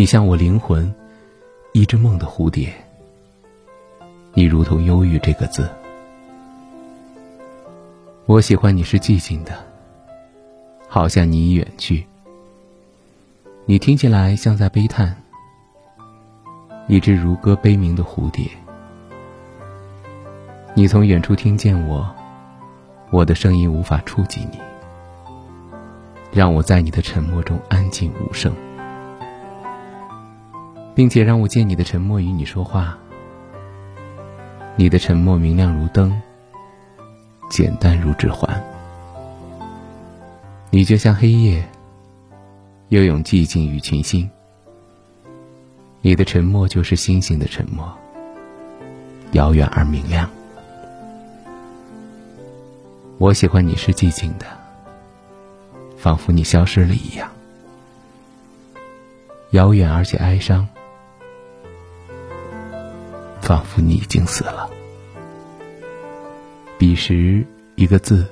你像我灵魂一只梦的蝴蝶，你如同忧郁这个字。我喜欢你是寂静的，好像你已远去。你听起来像在悲叹，一只如歌悲鸣的蝴蝶。你从远处听见我，我的声音无法触及你，让我在你的沉默中安静无声。并且让我借你的沉默与你说话。你的沉默明亮如灯，简单如指环。你就像黑夜，又有寂静与群星。你的沉默就是星星的沉默，遥远而明亮。我喜欢你是寂静的，仿佛你消失了一样，遥远而且哀伤。仿佛你已经死了。彼时，一个字，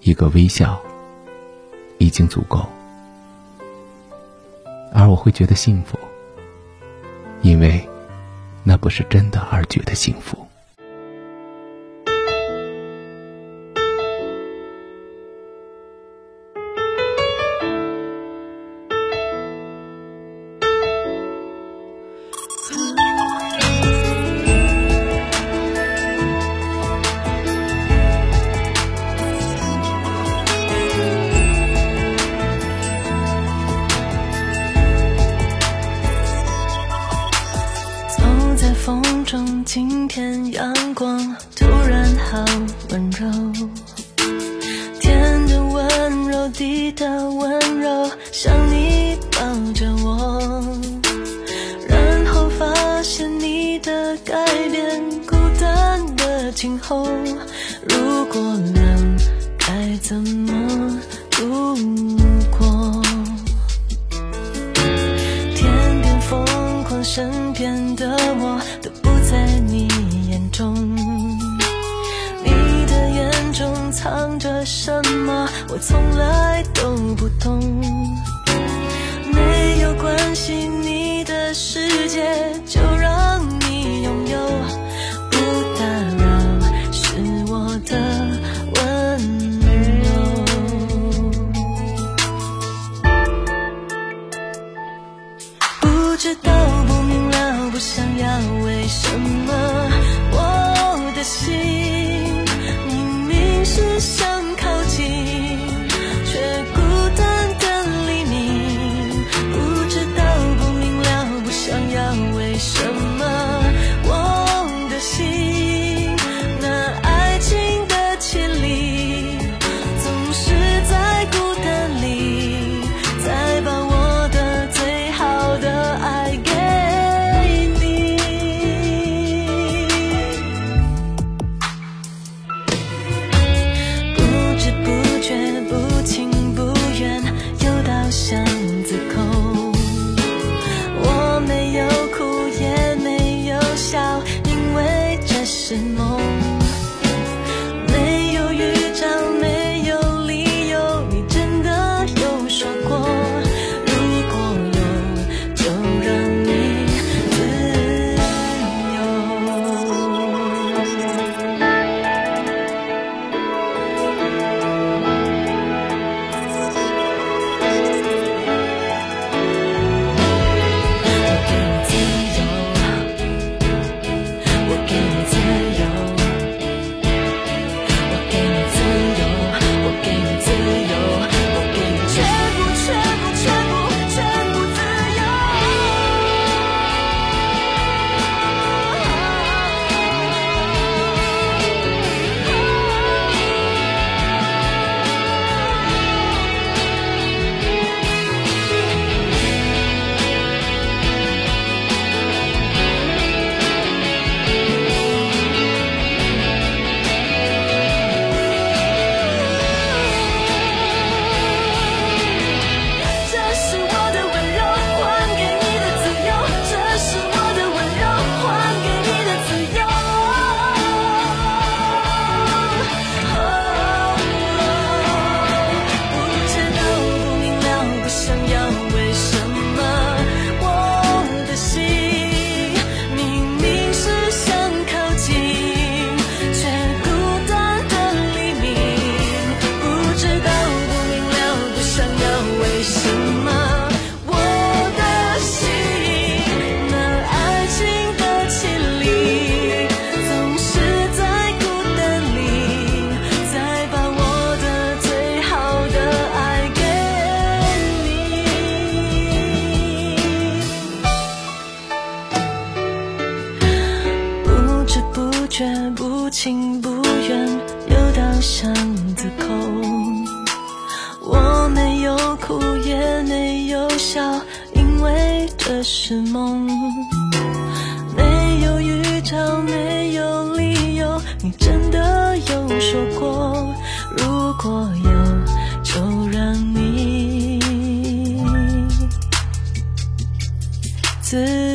一个微笑，已经足够，而我会觉得幸福，因为那不是真的而觉得幸福。好温柔，天的温柔，地的温柔，像你抱着我，然后发现你的改变，孤单的今后，如果冷，该怎么度过？天边疯狂，藏着什么？我从来都不懂。没有关系，你的世界就让不情不愿又到巷子口，我没有哭也没有笑，因为这是梦。没有预兆，没有理由，你真的有说过，如果有，就让你自。